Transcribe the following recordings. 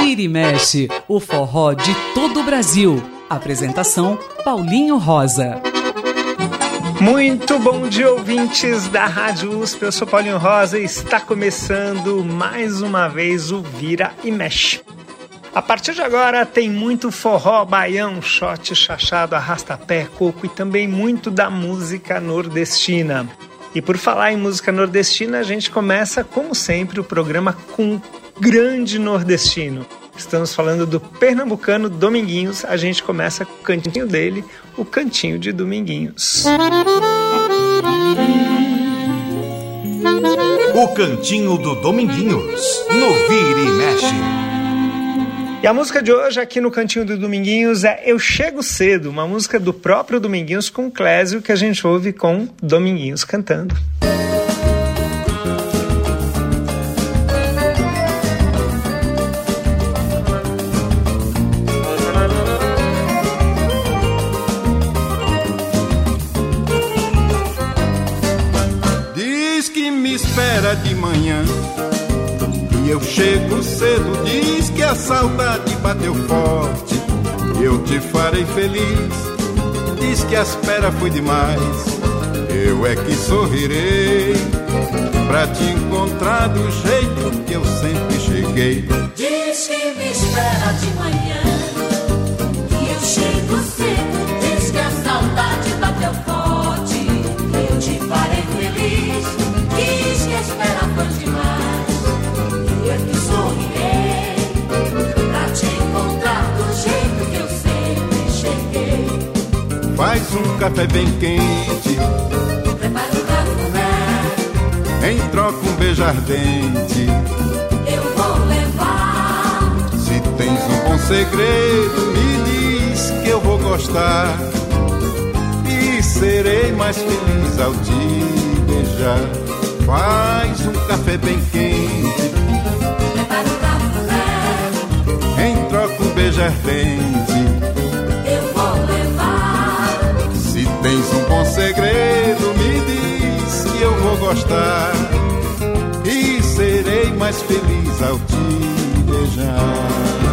Vira e mexe, o forró de todo o Brasil. Apresentação Paulinho Rosa. Muito bom dia, ouvintes da Rádio USP. Eu sou Paulinho Rosa e está começando mais uma vez o Vira e Mexe. A partir de agora tem muito forró, baião, shot, chachado, arrastapé, coco e também muito da música nordestina. E por falar em música nordestina, a gente começa, como sempre, o programa com grande nordestino. Estamos falando do pernambucano Dominguinhos. A gente começa com o cantinho dele, o cantinho de Dominguinhos. O cantinho do Dominguinhos, no Vira e Mexe. E a música de hoje aqui no Cantinho do Dominguinhos é Eu Chego Cedo, uma música do próprio Dominguinhos com Clésio que a gente ouve com Dominguinhos cantando. espera de manhã. Eu chego cedo, diz que a saudade bateu forte. Eu te farei feliz, diz que a espera foi demais. Eu é que sorrirei pra te encontrar do jeito que eu sempre cheguei. Diz que me espera de manhã. E eu chego cedo, café bem quente. Prepara um cafuné. Em troca um beijo ardente. Eu vou levar. Se tens um bom segredo, me diz que eu vou gostar. E serei mais feliz ao te beijar. Faz um café bem quente. Prepara um cafuné. Em troca um beijo ardente. Tens um bom segredo, me diz que eu vou gostar. E serei mais feliz ao te beijar.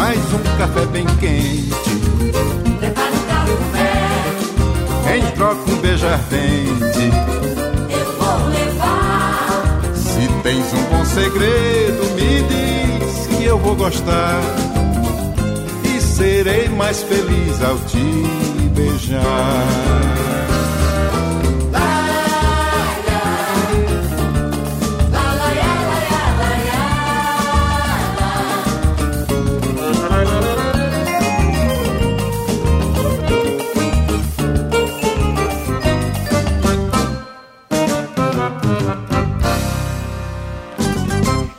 Faz um café bem quente. Prepara um café. Em troca um beijo ardente. Eu vou levar. Se tens um bom segredo, me diz que eu vou gostar. E serei mais feliz ao te beijar.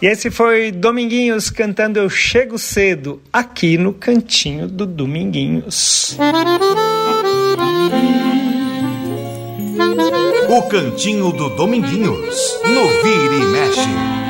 E esse foi Dominguinhos cantando Eu Chego Cedo, aqui no cantinho do Dominguinhos. O cantinho do Dominguinhos, no Vira e Mexe.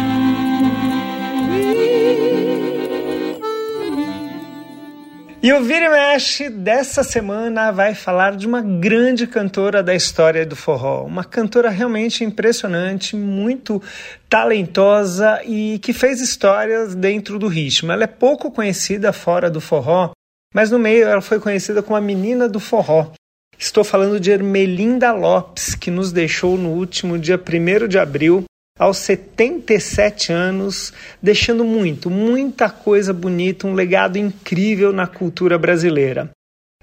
E o Vira e Mexe dessa semana vai falar de uma grande cantora da história do forró. Uma cantora realmente impressionante, muito talentosa e que fez histórias dentro do ritmo. Ela é pouco conhecida fora do forró, mas no meio ela foi conhecida como a menina do forró. Estou falando de Ermelinda Lopes, que nos deixou no último dia 1 de abril aos 77 anos, deixando muito, muita coisa bonita, um legado incrível na cultura brasileira.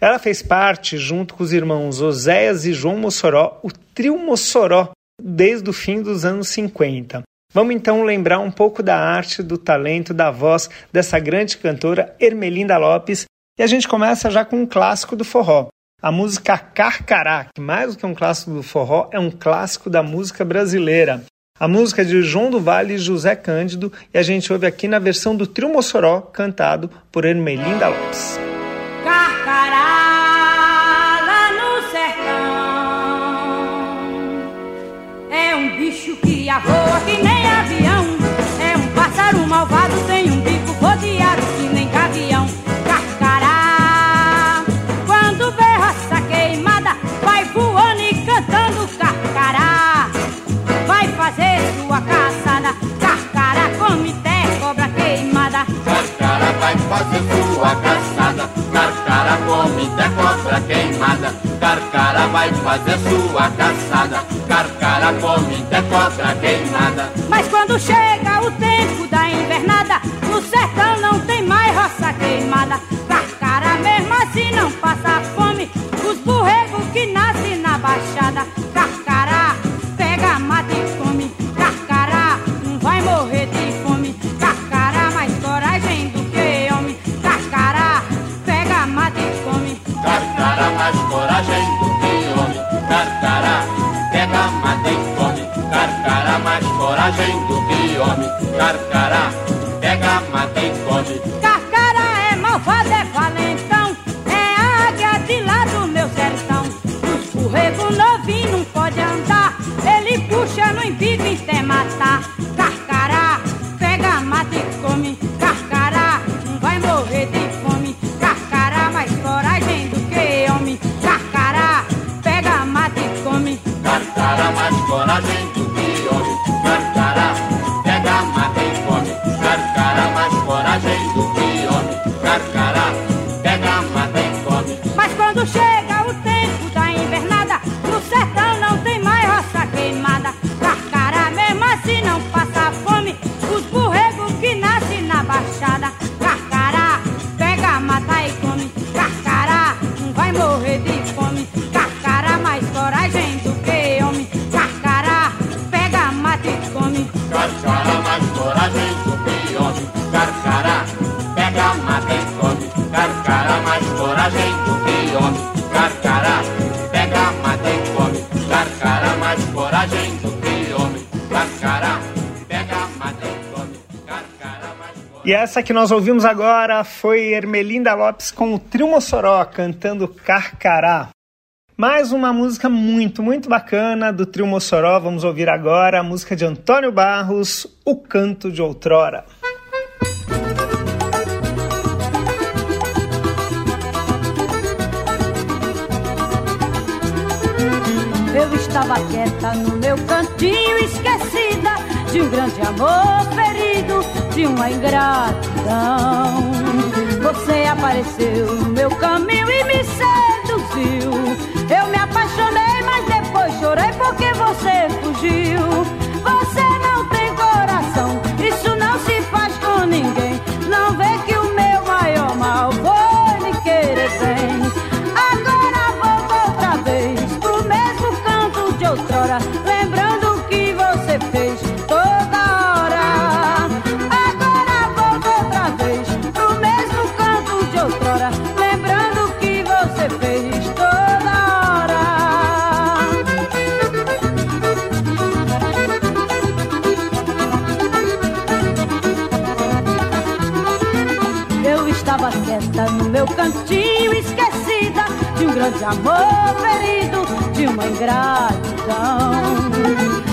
Ela fez parte, junto com os irmãos Oséias e João Mossoró, o trio Mossoró, desde o fim dos anos 50. Vamos então lembrar um pouco da arte, do talento, da voz dessa grande cantora Ermelinda Lopes, E a gente começa já com um clássico do forró. A música Carcará, que mais do que um clássico do forró, é um clássico da música brasileira. A música é de João do Vale e José Cândido e a gente ouve aqui na versão do Trio Mossoró, cantado por Ermelinda Lopes. Carcará fazer sua caçada. Carcará come até cobra queimada. Carcará vai fazer sua caçada. Carcará come até cobra queimada. Mas quando chega o tempo da invernada No sertão não tem mais roça queimada. Carcará mesmo assim não passa fome. Os borregos que nascem na baixada Mais coragem do que homem. Carcará pega, mata e come. Carcará é malvado, é valentão E essa que nós ouvimos agora foi Ermelinda Lopes com o Trio Mossoró cantando Carcará. Mais uma música muito, muito bacana do Trio Mossoró. Vamos ouvir agora a música de Antônio Barros, O Canto de Outrora. Eu estava quieta no meu cantinho, esquecida de um grande amor ferido, de uma ingratidão. Você apareceu no meu caminho e me seduziu. Eu me apaixonei, mas depois chorei porque você fugiu. Você não tem cantinho, esquecida de um grande amor ferido, de uma ingratidão.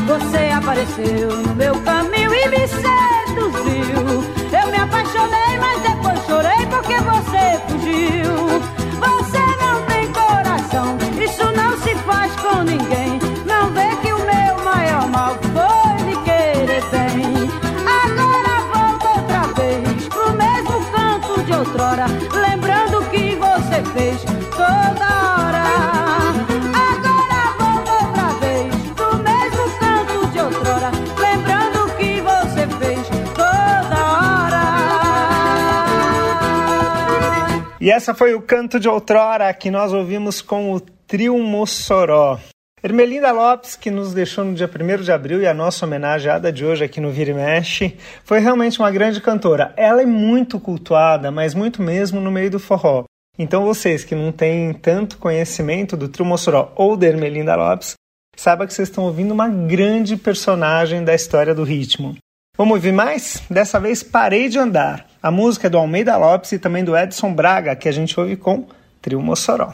Você apareceu no meu caminho e me seduziu. Eu me apaixonei, mas depois chorei porque você fugiu. E essa foi o Canto de Outrora que nós ouvimos com o Trio Mossoró. Ermelinda Lopes, que nos deixou no dia 1 de abril e a nossa homenageada de hoje aqui no Vira e Mexe, foi realmente uma grande cantora. Ela é muito cultuada, mas muito mesmo no meio do forró. Então vocês que não têm tanto conhecimento do trio Mossoró ou da Ermelinda Lopes, saiba que vocês estão ouvindo uma grande personagem da história do ritmo. Vamos ouvir mais? Dessa vez Parei de Andar. A música é do Almeida Lopes e também do Edson Braga, que a gente ouve com Trio Mossoró.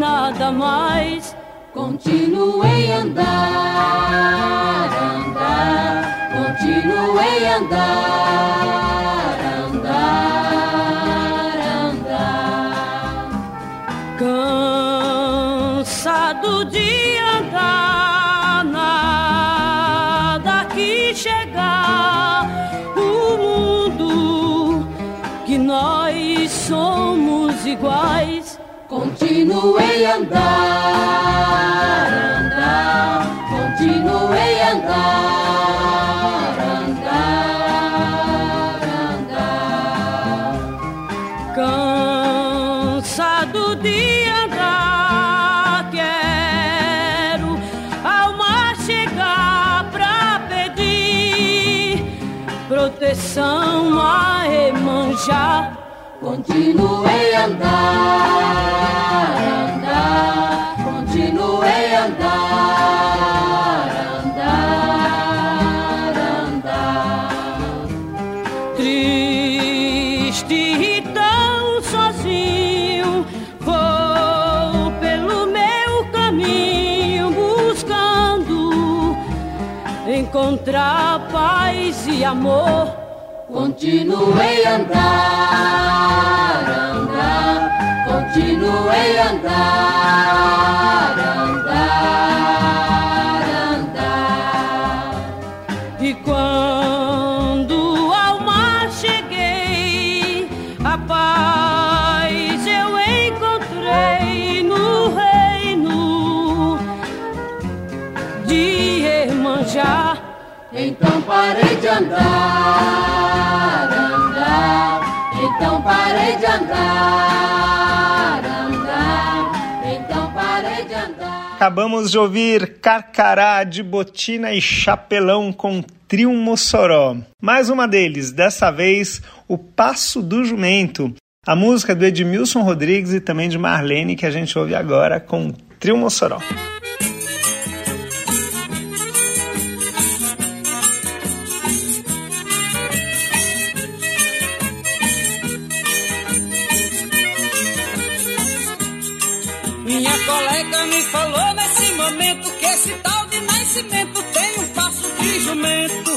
Nada mais. Continuei andar, andar, continuei andar, andar, andar. Cansado de andar, nada que chegar o mundo que nós somos iguais Continuei andar, andar, continuei andar, andar, andar. Cansado de andar, quero ao mar chegar pra pedir proteção a remanjar. Continuei andar, encontrar paz e amor. Continuei andar, andar, continuei andar, andar, Então parei de andar, andar. Então parei de andar, andar. Então parei de andar. Acabamos de ouvir Carcará de Botina e Chapelão com Trio Mossoró. Mais uma deles, dessa vez o Passo do Jumento. A música do Edmilson Rodrigues e também de Marlene que a gente ouve agora com Trio Mossoró. Colega me falou nesse momento que esse tal de nascimento tem um passo de jumento.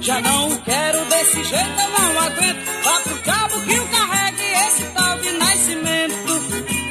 Já não quero desse jeito, eu não aguento. Vá pro cabo que eu carregue esse tal de nascimento.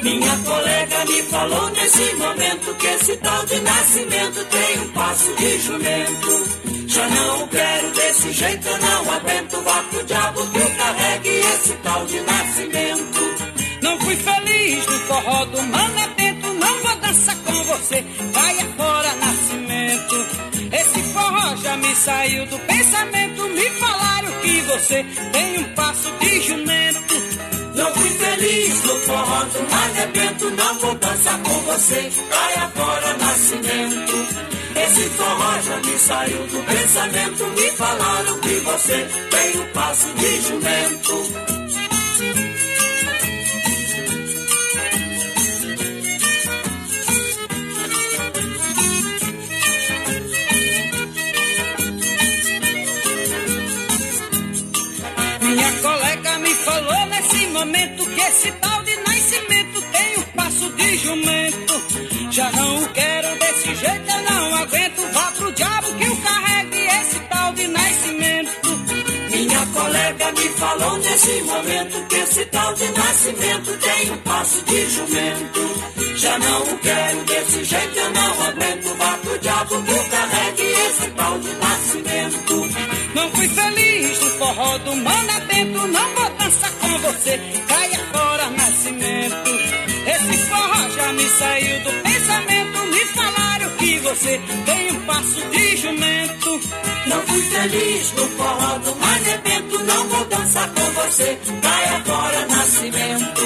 Minha colega me falou nesse momento que esse tal de nascimento tem um passo de jumento. Já não quero desse jeito, eu não aguento. Vá pro diabo que eu carregue esse tal de nascimento. Não fui feliz no forró do Manebento, não vou dançar com você, vai fora nascimento. Esse forró já me saiu do pensamento, me falaram que você tem um passo de jumento. Não fui feliz no forró do Manebento, não vou dançar com você, caia fora nascimento. Esse forró já me saiu do pensamento, me falaram que você tem um passo de jumento. Esse tal de nascimento tem um passo de jumento. Já não quero desse jeito, eu não aguento. Vá pro diabo que eu carregue esse tal de nascimento. Minha colega me falou nesse momento que esse tal de nascimento tem um passo de jumento. Já não quero desse jeito, eu não aguento. Vá pro diabo que eu carregue esse tal de nascimento. Não fui feliz no forró do Manabento, não vou dançar com você, caia nascimento. Esse forró já me saiu do pensamento, me falaram que você tem um passo de jumento. Não fui feliz no forró do Manebento, não vou dançar com você, caia fora nascimento.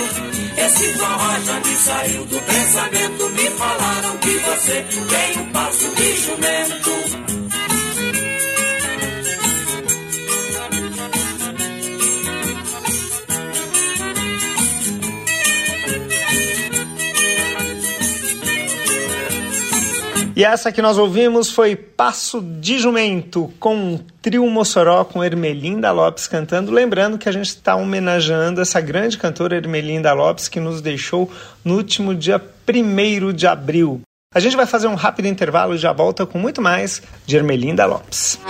Esse forró já me saiu do pensamento, me falaram que você tem um passo de jumento. E essa que nós ouvimos foi Passo de Jumento, com um trio Mossoró com Ermelinda Lopes cantando. Lembrando que a gente está homenageando essa grande cantora Ermelinda Lopes que nos deixou no último dia 1 de abril. A gente vai fazer um rápido intervalo e já volta com muito mais de Ermelinda Lopes.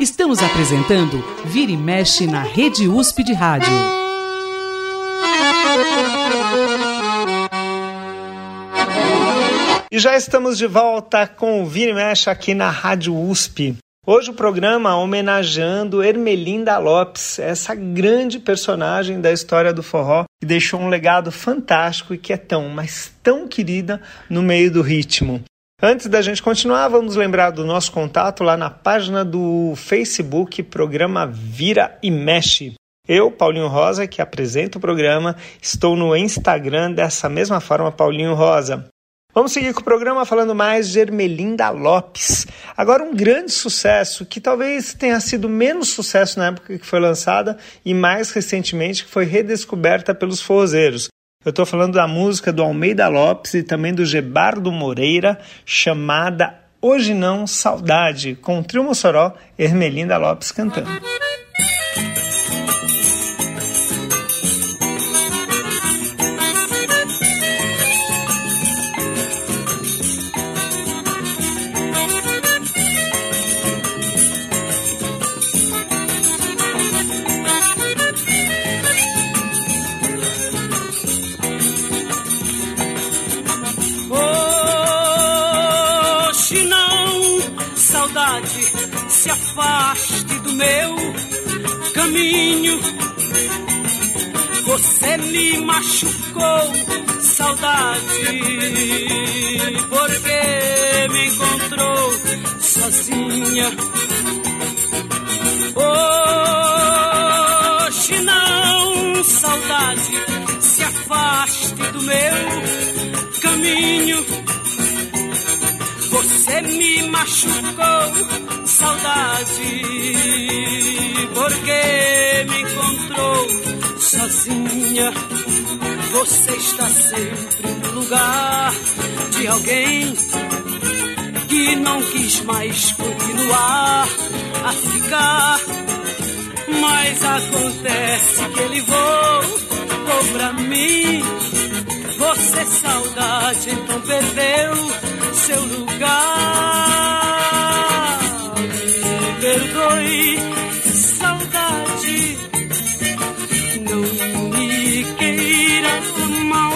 Estamos apresentando Vira e Mexe na Rede USP de Rádio. E já estamos de volta com o e Mexe aqui na Rádio USP. Hoje o programa homenageando Ermelinda Lopes, essa grande personagem da história do forró que deixou um legado fantástico e que é tão, mas tão querida no meio do ritmo. Antes da gente continuar, vamos lembrar do nosso contato lá na página do Facebook, programa Vira e Mexe. Eu, Paulinho Rosa, que apresento o programa, estou no Instagram dessa mesma forma, Paulinho Rosa. Vamos seguir com o programa falando mais de Ermelinda Lopes. Agora um grande sucesso que talvez tenha sido menos sucesso na época que foi lançada e mais recentemente que foi redescoberta pelos forrozeiros. Eu estou falando da música do Almeida Lopes e também do Gebardo Moreira, chamada Hoje Não Saudade, com o trio Mossoró, Ermelinda Lopes cantando. Se afaste do meu caminho. Você me machucou, saudade, porque me encontrou sozinha. Hoje não, saudade, se afaste do meu caminho. Você me machucou, saudade, porque me encontrou sozinha. Você está sempre no lugar de alguém que não quis mais continuar a ficar. Mas acontece que ele voltou pra mim. Você, saudade, então perdeu seu lugar. Me perdoe, saudade, não me queira mal.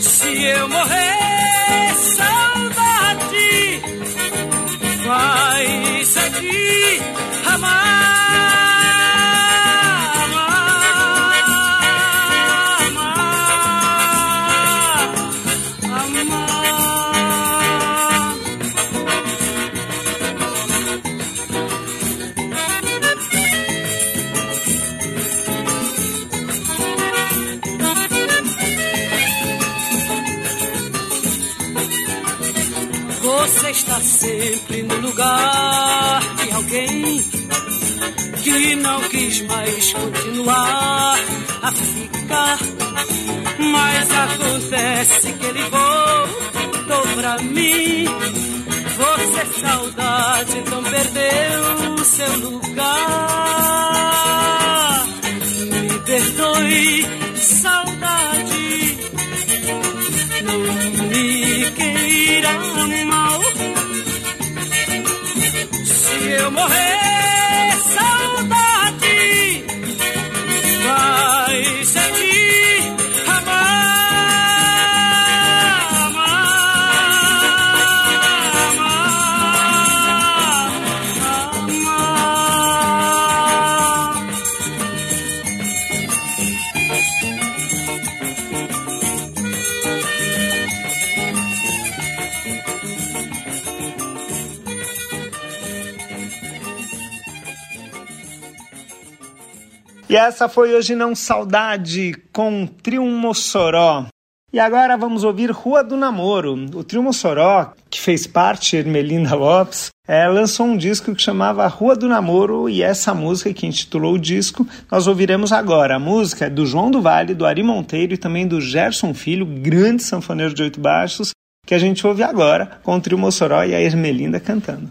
Se eu morrer, lugar de alguém que não quis mais continuar a ficar. Mas acontece que ele voltou pra mim. Você, saudade, então perdeu seu lugar. Me perdoe, saudade. Não me queira mal. Eu morrer, E essa foi hoje não saudade com Trio Mossoró. E agora vamos ouvir Rua do Namoro. O Trio Mossoró, que fez parte Ermelinda Lopes, é, lançou um disco que chamava Rua do Namoro e essa música que intitulou o disco nós ouviremos agora. A música é do João do Vale, do Ari Monteiro e também do Gerson Filho, grande sanfoneiro de oito baixos, que a gente ouve agora com o Trio Mossoró e a Ermelinda cantando.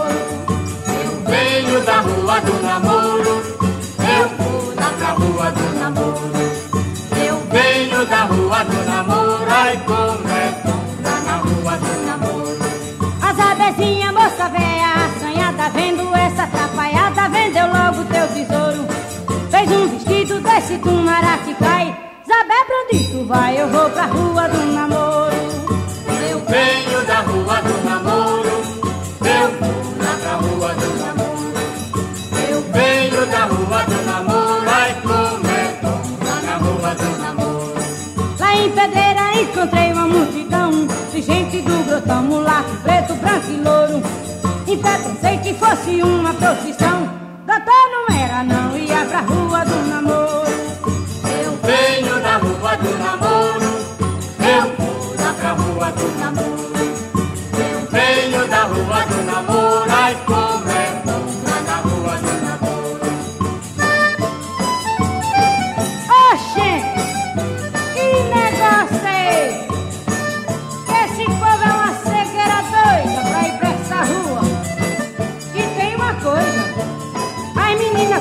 do namoro. Eu vou pra rua do namoro. Eu venho da rua do namoro. Ai, como é bom tá na rua do namoro. As abezinhas, moça velha, assanhada, vendo essa atrapalhada, vendeu logo teu tesouro. Fez um vestido desse tumara que cai. Zabé, pra onde tu vai? Eu vou pra rua do encontrei uma multidão de gente do grotão, mulato, preto, branco e louro. Em pé pensei que fosse uma procissão.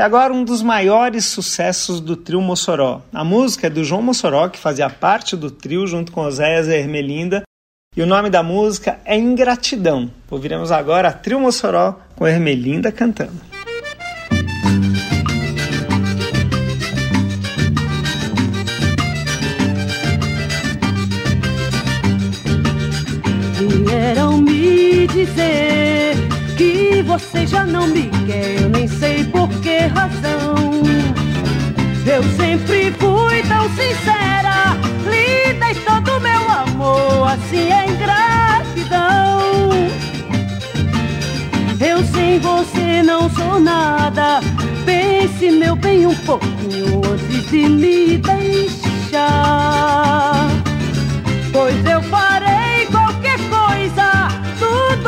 É agora um dos maiores sucessos do trio Mossoró. A música é do João Mossoró, que fazia parte do trio junto com Oséias e Ermelinda, e o nome da música é Ingratidão. Ouviremos agora a Trio Mossoró com Ermelinda cantando. Você já não me quer, eu nem sei por que razão. Eu sempre fui tão sincera, lhe dei todo meu amor, assim é ingratidão. Eu sem você não sou nada, pense meu bem um pouquinho antes de me deixar. Pois eu farei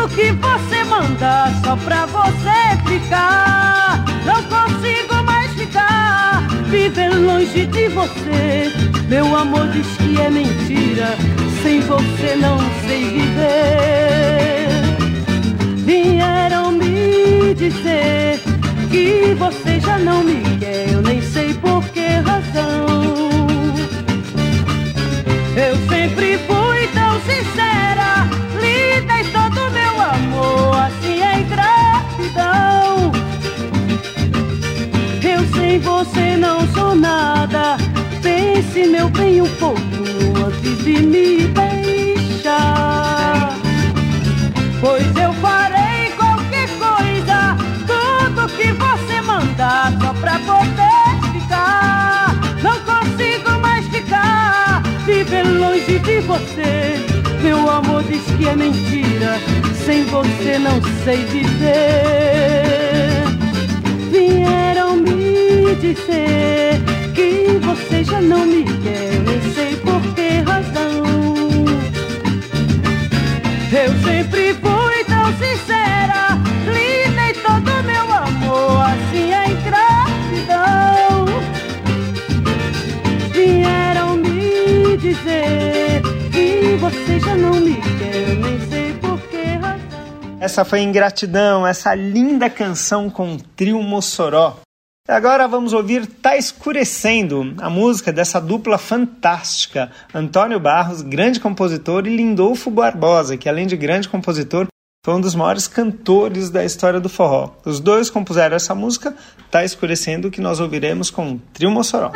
tudo que você manda só pra você ficar. Não consigo mais ficar, viver longe de você. Meu amor diz que é mentira, sem você não sei viver. Vieram me dizer que você já não me quer, eu nem sei por que razão. Eu sempre fui tão sincera, dei todo meu amor, assim é ingratidão. Eu sem você não sou nada, pense meu bem um pouco antes de me deixar. Pois eu farei qualquer coisa, tudo que você mandar, só pra poder ficar. Não consigo mais ficar, viver longe de você. Meu amor diz que é mentira, sem você não sei viver. Vieram me dizer que você já não me quer, nem sei por que razão. Eu sempre fui tão sincera, lhe dei todo meu amor, assim é ingratidão. Vieram me dizer você já não me quer, nem sei por que razão. Essa foi Ingratidão, essa linda canção com o trio Mossoró. Agora vamos ouvir Tá Escurecendo, a música dessa dupla fantástica, Antônio Barros, grande compositor, e Lindolfo Barbosa, que além de grande compositor, foi um dos maiores cantores da história do forró. Os dois compuseram essa música, Tá Escurecendo, que nós ouviremos com o Trio Mossoró.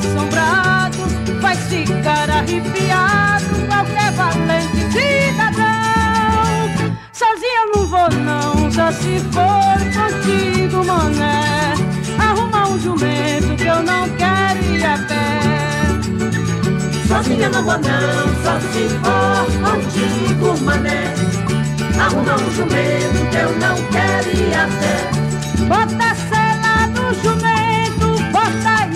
Assombrado. Vai ficar arrepiado qualquer valente cidadão. Sozinha eu não vou não, só se for contigo, mané. Arruma um jumento que eu não quero ir a pé. Sozinha não vou não, só se for contigo, mané. Arruma um jumento que eu não quero ir a pé. Bota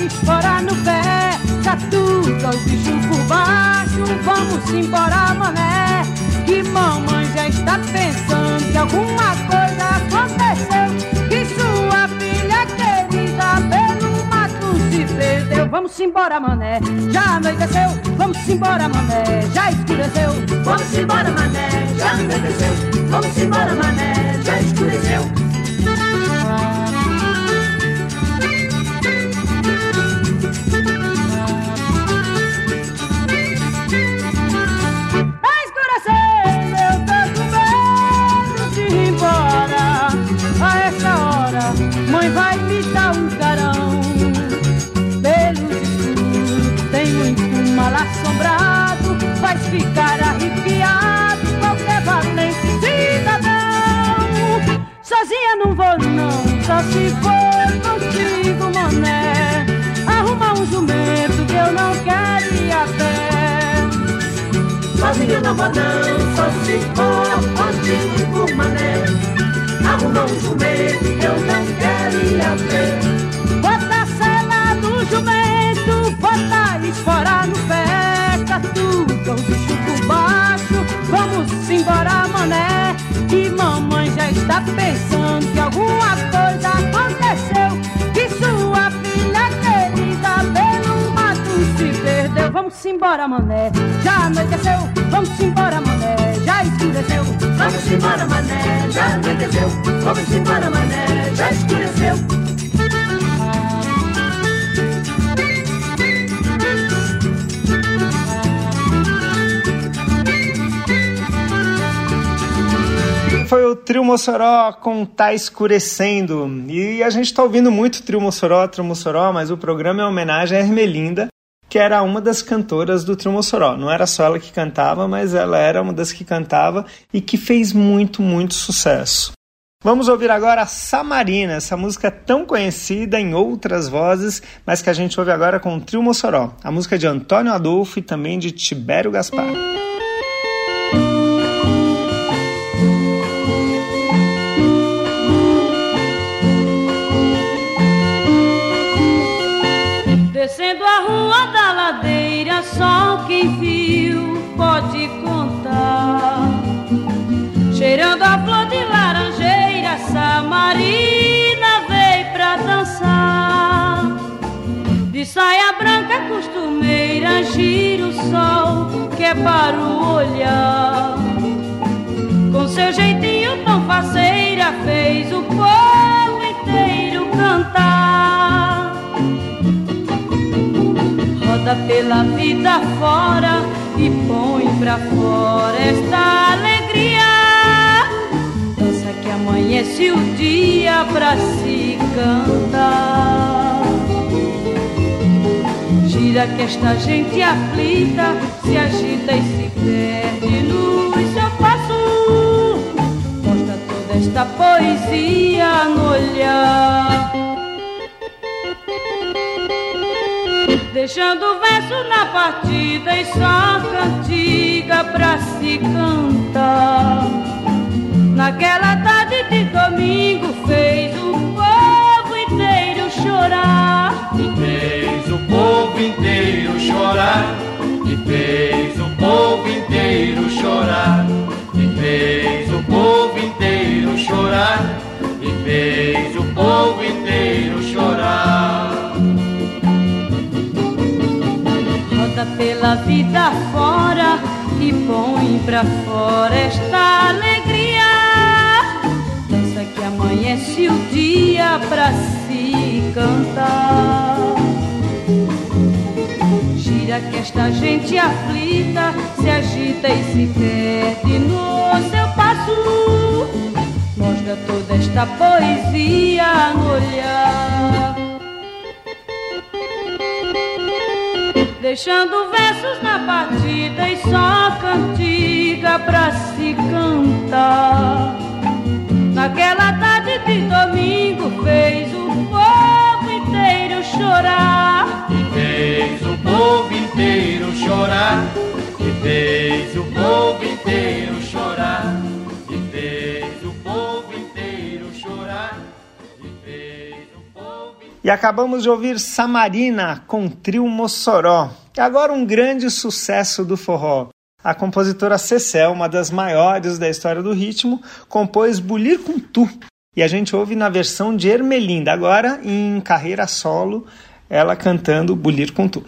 espora no pé. Catuca o bicho por baixo, vamos embora, mané. Que mamãe já está pensando que alguma coisa aconteceu. Que sua filha querida pelo mato se perdeu. Vamos embora, mané. Já anoiteceu, vamos embora, mané. Já escureceu. Vamos embora, mané, já anoiteceu. Vamos embora, mané, já escureceu. Só se for contigo, mané. Arruma um jumento que eu não quero ir a pé. Sozinha não vou não, só se for contigo, mané. Arruma um jumento que eu não quero ir a pé. Bota a sela no jumento, bota espora no pé, catuca o bicho por baixo, vamos embora, mané. Que mamãe já está pensando que alguma coisa Vamos embora, mané, já anoiteceu, vamos embora, mané, já escureceu. Vamos embora, mané, já anoiteceu. Vamos embora, mané, já escureceu. Foi o Trio Mossoró com Tá Escurecendo. E a gente tá ouvindo muito Trio Mossoró, Trio Mossoró, mas o programa é homenagem a Ermelinda, que era uma das cantoras do Trio Mossoró. Não era só ela que cantava, mas ela era uma das que cantava e que fez muito, muito sucesso. Vamos ouvir agora a Samarina, essa música tão conhecida em outras vozes, mas que a gente ouve agora com o Trio Mossoró. A música de Antônio Adolfo e também de Tibério Gaspar. Pode contar. Cheirando a flor de laranjeira, Samarina veio pra dançar. De saia branca costumeira, gira o sol que é para o olhar. Com seu jeitinho tão faceira, fez o povo inteiro pela vida fora e põe pra fora esta alegria. Dança que amanhece o dia pra se cantar. Gira que esta gente aflita se agita e se perde no seu passo. Mostra toda esta poesia no olhar. Deixando o verso na partida e só cantiga pra se cantar. Naquela tarde de domingo fez o povo inteiro chorar. E fez o povo inteiro chorar. E fez o povo inteiro chorar. E fez o povo inteiro chorar. E fez o povo pela vida fora e põe pra fora esta alegria. Dança que amanhece o dia pra se cantar. Gira que esta gente aflita se agita e se perde no seu passo. Mostra toda esta poesia no olhar. Deixando versos na partida e só cantiga pra se cantar. Naquela tarde de domingo fez o povo inteiro chorar. E fez o povo inteiro chorar. E fez o povo inteiro chorar. E fez o povo inteiro chorar. E fez o povo E acabamos de ouvir Samarina com Trio Mossoró. Agora um grande sucesso do forró. A compositora Cecel, uma das maiores da história do ritmo, compôs Bulir com Tu. E a gente ouve na versão de Ermelinda, agora em carreira solo, ela cantando Bulir com Tu.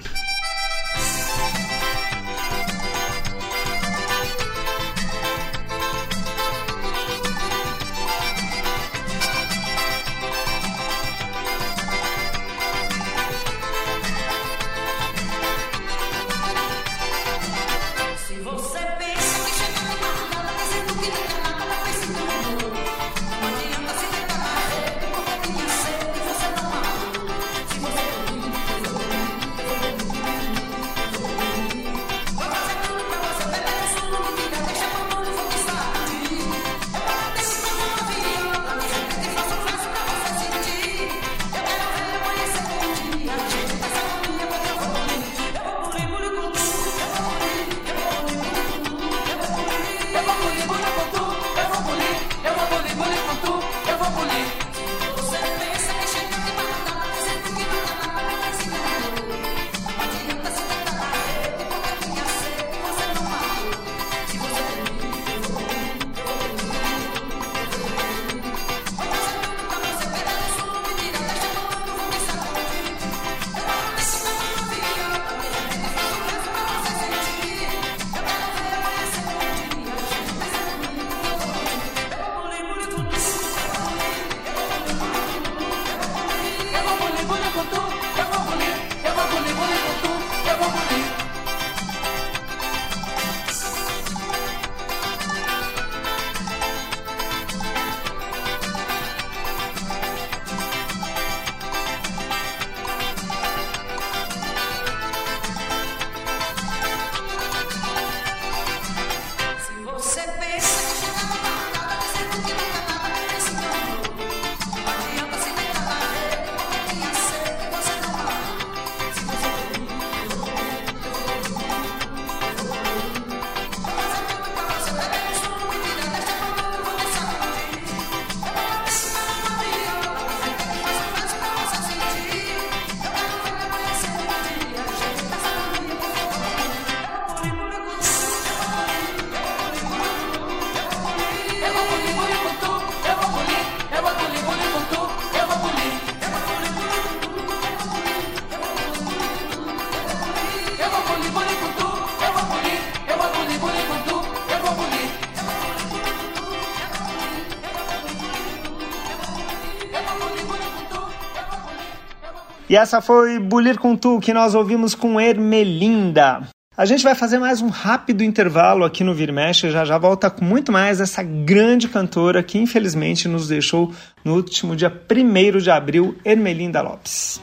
E essa foi Bulir com Tu, que nós ouvimos com Ermelinda. A gente vai fazer mais um rápido intervalo aqui no Vir Mexe, já já volta com muito mais essa grande cantora que infelizmente nos deixou no último dia 1 de abril, Ermelinda Lopes.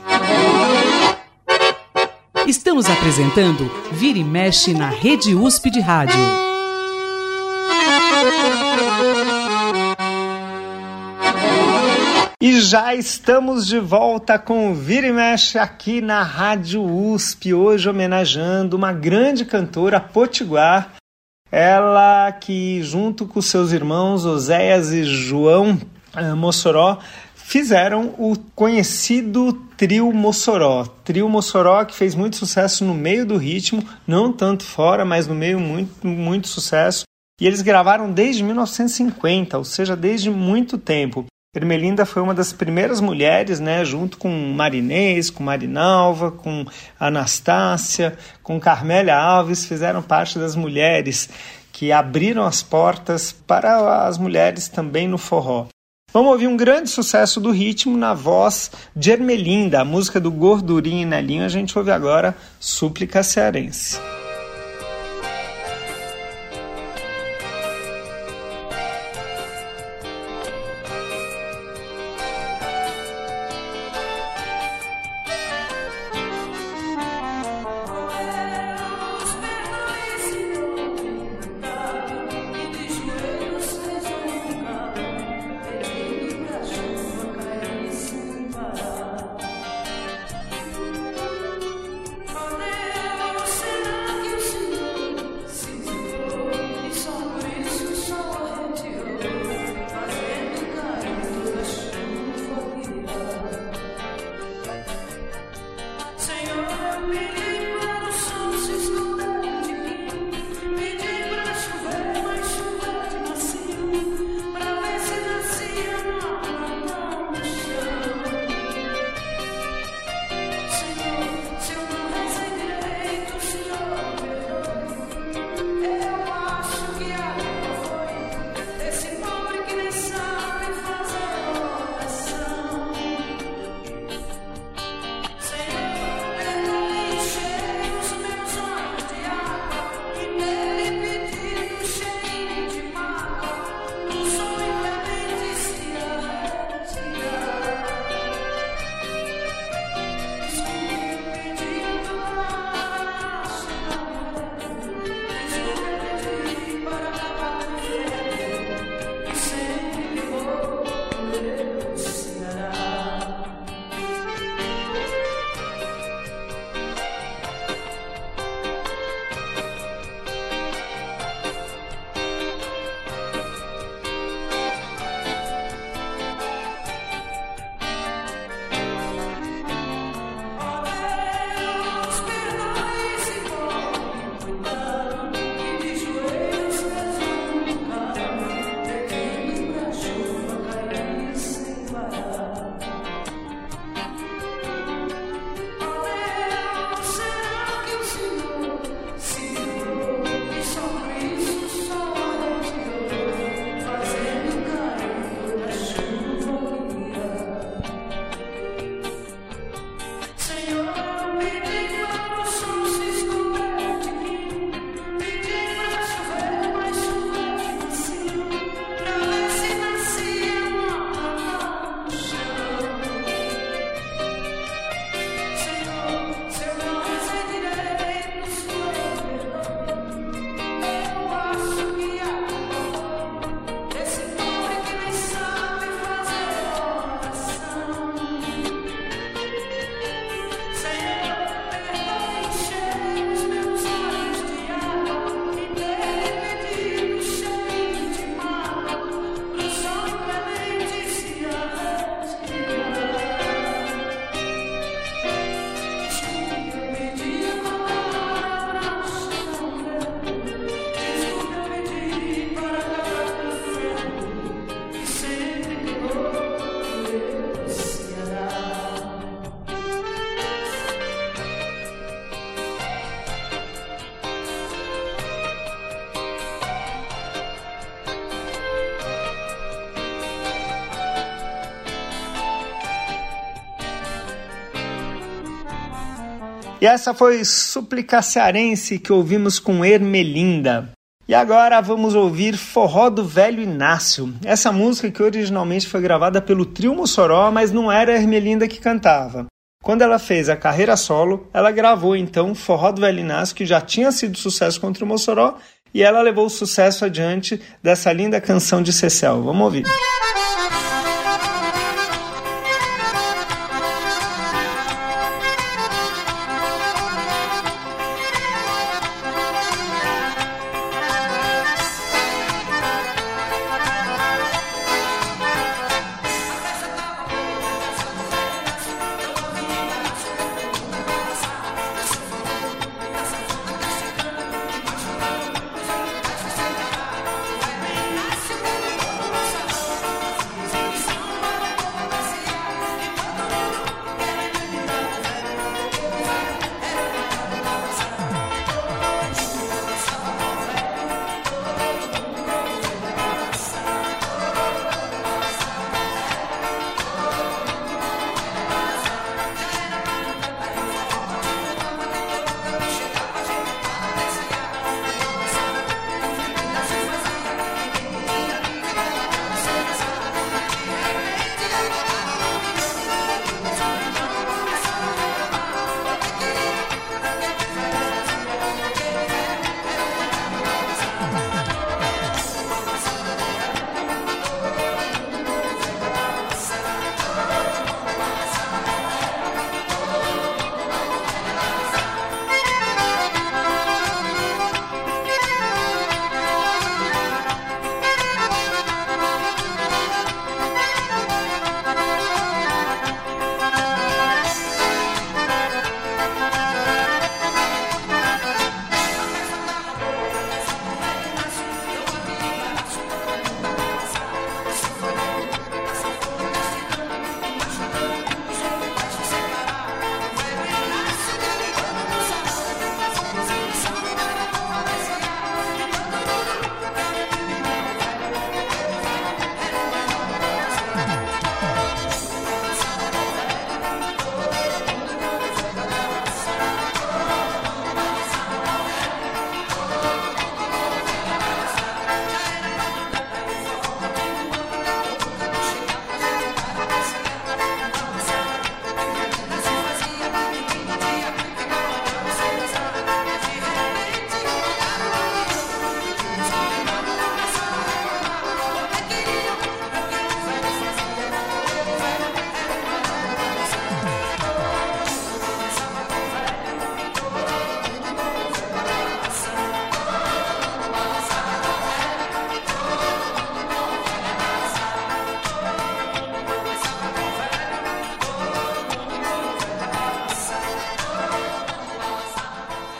Estamos apresentando Vir e Mexe na Rede USP de Rádio. E já estamos de volta com o Vira e Mexe aqui na Rádio USP, hoje homenageando uma grande cantora potiguar, ela que junto com seus irmãos Oséias e João eh, Mossoró fizeram o conhecido Trio Mossoró. Trio Mossoró que fez muito sucesso no meio do ritmo, não tanto fora, mas no meio muito, muito sucesso. E eles gravaram desde 1950, ou seja, desde muito tempo. Ermelinda foi uma das primeiras mulheres, né, junto com Marinês, com Marinalva, com Anastácia, com Carmélia Alves, fizeram parte das mulheres que abriram as portas para as mulheres também no forró. Vamos ouvir um grande sucesso do ritmo na voz de Ermelinda, a música do Gordurinho e Nelinho. A gente ouve agora Súplica Cearense. E essa foi Súplica Cearense que ouvimos com Ermelinda. E agora vamos ouvir Forró do Velho Inácio. Essa música que originalmente foi gravada pelo Trio Mossoró, mas não era Ermelinda que cantava. Quando ela fez a carreira solo, ela gravou então Forró do Velho Inácio, que já tinha sido sucesso com o Mossoró, e ela levou o sucesso adiante dessa linda canção de Cecel. Vamos ouvir.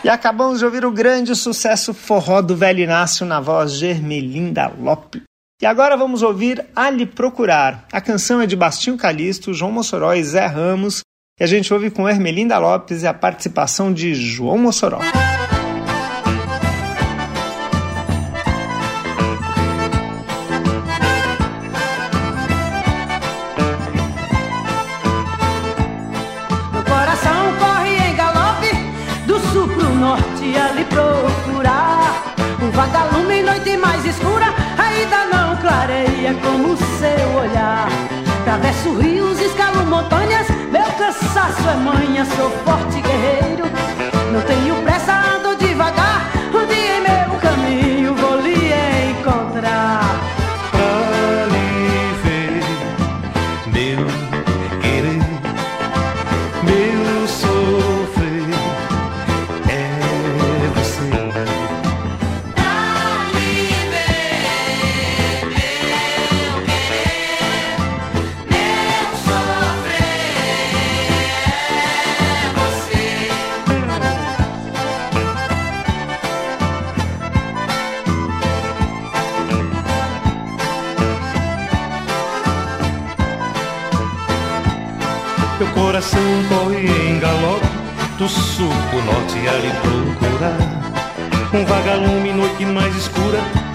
E acabamos de ouvir o grande sucesso forró do Velho Inácio na voz de Ermelinda Lopes. E agora vamos ouvir A Lhe Procurar. A canção é de Bastinho Calisto, João Mossoró e Zé Ramos. E a gente ouve com Ermelinda Lopes e a participação de João Mossoró.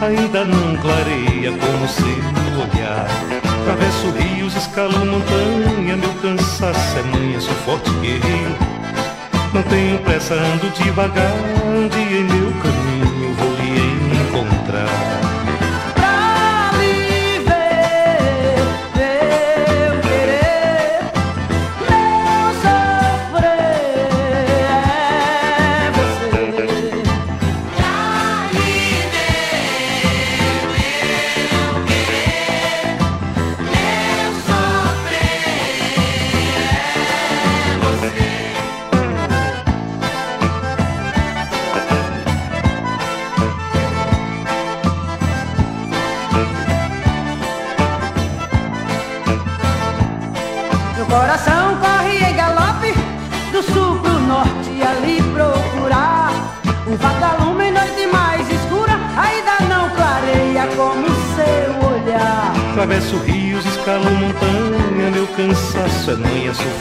Ainda não clareia como seu olhar. Travesso rios, escalo montanha, meu cansaço é manha, sou forte guerreiro. Não tenho pressa, ando devagar. Dia em meu caminho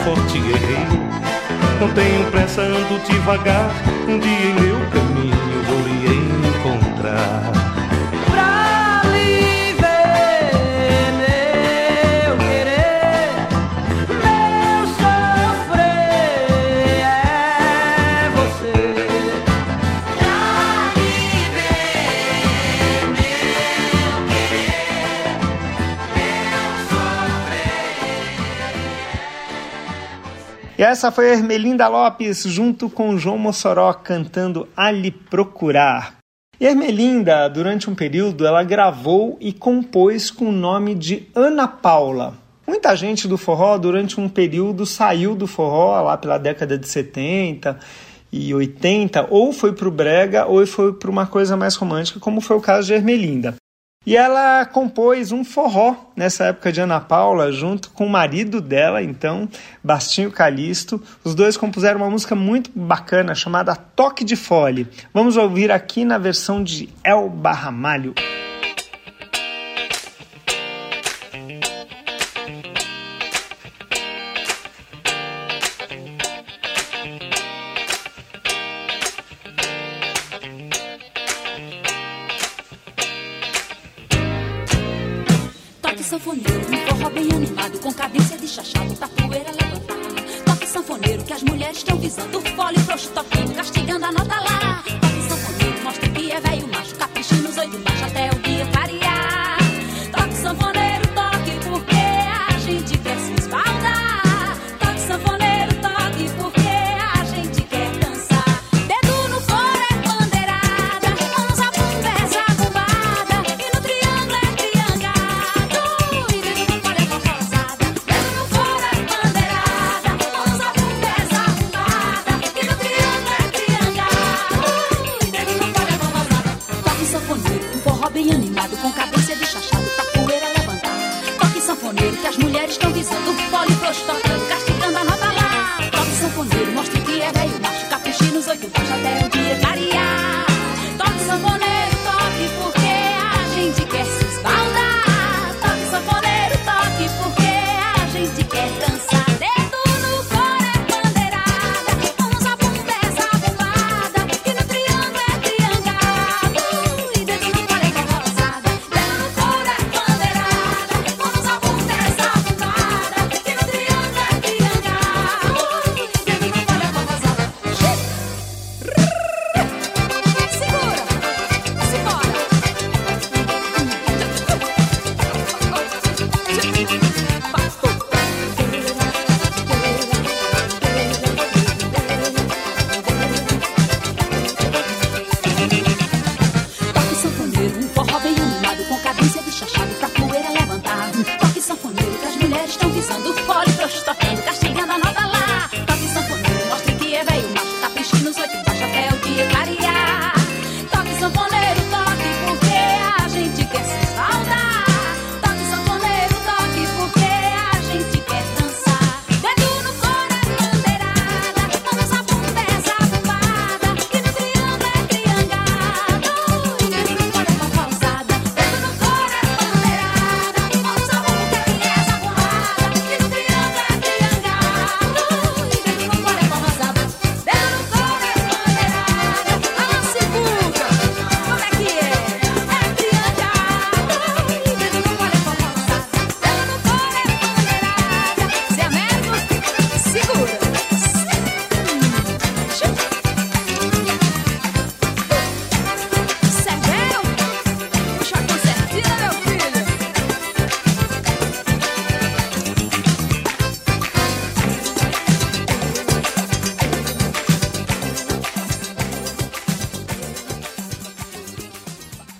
forte guerreiro. Não tenho pressa, ando devagar, um dia em meu essa foi a Ermelinda Lopes junto com João Mossoró cantando A Lhe Procurar. E Ermelinda, durante um período, ela gravou e compôs com o nome de Ana Paula. Muita gente do forró, durante um período, saiu do forró lá pela década de 70 e 80, ou foi para o brega, ou foi para uma coisa mais romântica, como foi o caso de Ermelinda. E ela compôs um forró nessa época de Ana Paula, junto com o marido dela, então, Bastinho Calisto. Os dois compuseram uma música muito bacana chamada Toque de Fole. Vamos ouvir aqui na versão de El Barramalho.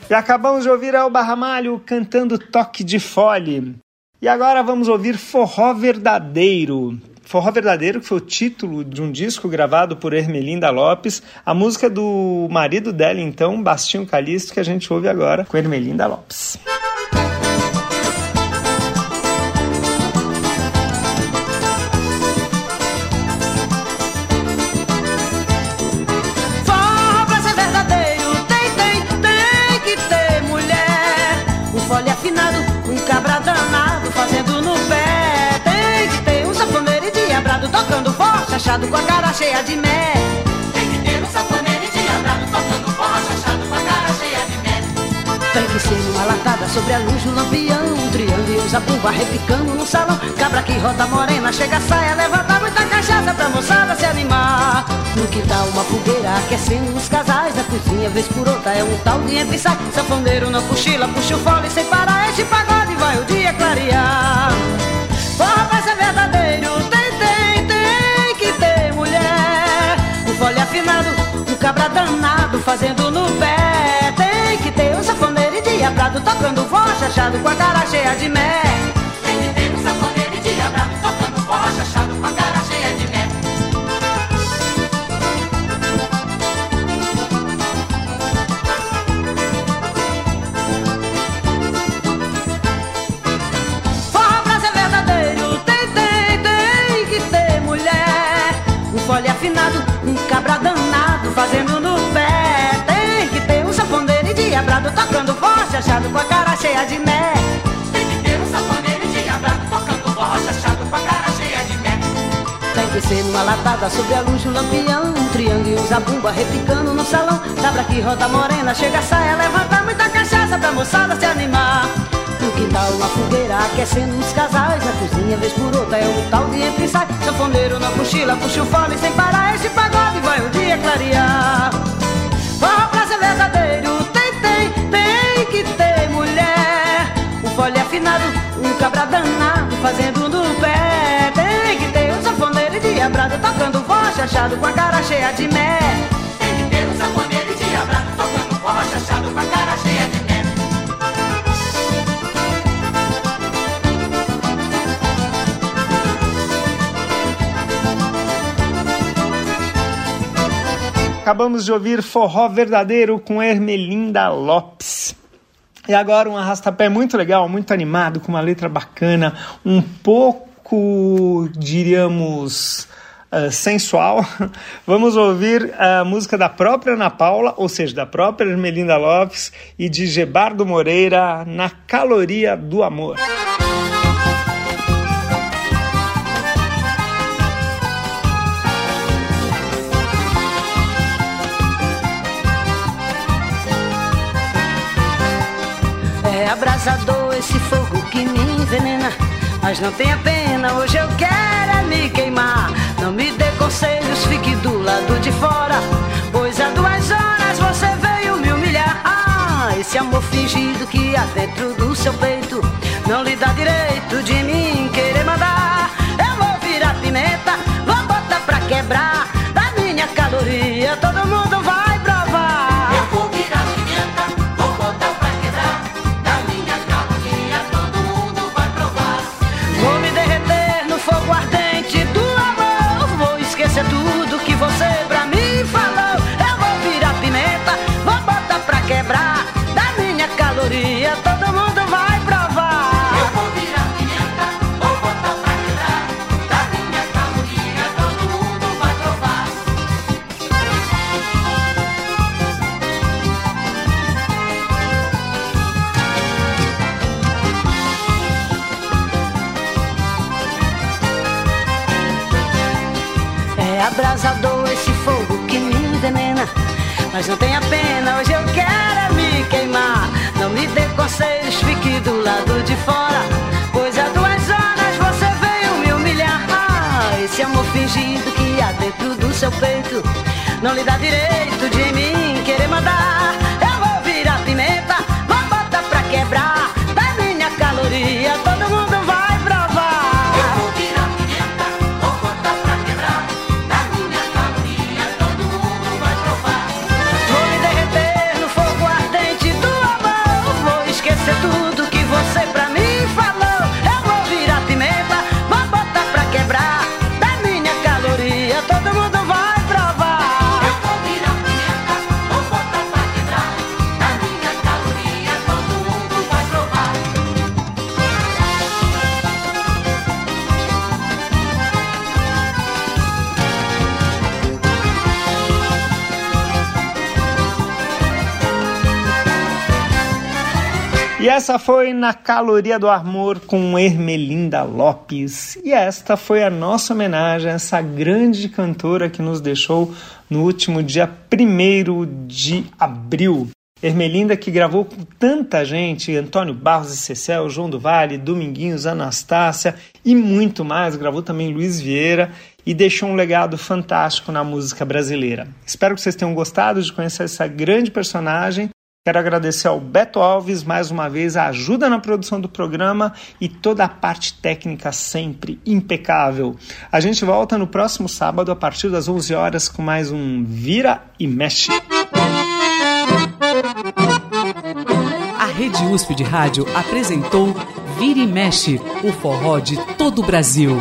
E acabamos de ouvir Elba Ramalho cantando Toque de Fole. E agora vamos ouvir Forró Verdadeiro. Forró Verdadeiro, que foi o título de um disco gravado por Ermelinda Lopes, a música do marido dela, então, Bastinho Calisto, que a gente ouve agora com Ermelinda Lopes. Chachado com a cara cheia de mé. Tem que ter um safoneiro diabrado tocando forró chachado com a cara cheia de mé. Tem que ser uma latada sobre a luz, um lampião, um triângulo e usa pumba repicando no salão. Cabra que roda morena, chega, saia, levanta muita cachaça pra moçada se animar. No quintal uma fogueira aquecendo os casais, na cozinha vez por outra é um tal de entra e sai. Sanfoneiro não cochila, puxa o fole sem parar, este pagode vai o dia clarear. Fazendo no pé. Tem que ter um safoneiro endiabrado, tocando voz chachado com a cara cheia de mé. Tem que ter um safoneiro diabrado tocando forró chachado com a cara cheia de mé. Forró pra ser verdadeiro, tem, tem, tem que ter mulher. Um fole afinado, um cabra danado, fazendo no tocando voz chachado com a cara cheia de mé. Tem que ter um safoneiro diabrado tocando forró chachado com a cara cheia de mé. Tem que ser numa latada sobre a luz, um lampião, um triângulo e usa bumba repicando no salão. Cabra que roda morena, chega, saia, levanta muita cachaça pra moçada se animar. No quintal uma fogueira aquecendo os casais Na cozinha vez por outra é o tal de entra e sai Sanfoneiro na cochila, puxa o fole sem parar Esse pagode vai o dia clarear Forró pra ser verdadeiro que ter mulher Um fole afinado, um cabra danado Fazendo no pé Tem que ter um sanfoneiro diabrado Tocando voz chachado com a cara cheia de mé Tem que ter um safoneiro diabrado tocando forró chachado com a cara cheia de mé. Acabamos de ouvir Forró Verdadeiro com Ermelinda Lopes. E agora um arrastapé muito legal, muito animado, com uma letra bacana, um pouco, diríamos, uh, sensual. Vamos ouvir a música da própria Ana Paula, ou seja, da própria Ermelinda Lopes e de Gebardo Moreira, Na Caloria do Amor. Abrasador esse fogo que me envenena. Mas não tenha pena, hoje eu quero é me queimar. Não me dê conselhos, fique do lado de fora. Pois há duas horas você veio me humilhar. Ah, esse amor fingido que há dentro do seu peito não lhe dá direito de mim querer mandar. Eu vou virar pimenta, vou botar pra quebrar. Mas não tenha pena, hoje eu quero é me queimar. Não me dê conselhos, fique do lado de fora. Pois há duas horas você veio me humilhar. Ah, esse amor fingido que há dentro do seu peito não lhe dá direito de essa foi Na Caloria do Amor com Ermelinda Lopes. E esta foi a nossa homenagem a essa grande cantora que nos deixou no último dia 1 de abril. Ermelinda que gravou com tanta gente, Antônio Barros e Cecel, João do Vale, Dominguinhos, Anastácia e muito mais. Gravou também Luiz Vieira e deixou um legado fantástico na música brasileira. Espero que vocês tenham gostado de conhecer essa grande personagem. Quero agradecer ao Beto Alves mais uma vez a ajuda na produção do programa e toda a parte técnica sempre impecável. A gente volta no próximo sábado a partir das 11 horas com mais um Vira e Mexe. A Rede USP de Rádio apresentou Vira e Mexe, o forró de todo o Brasil.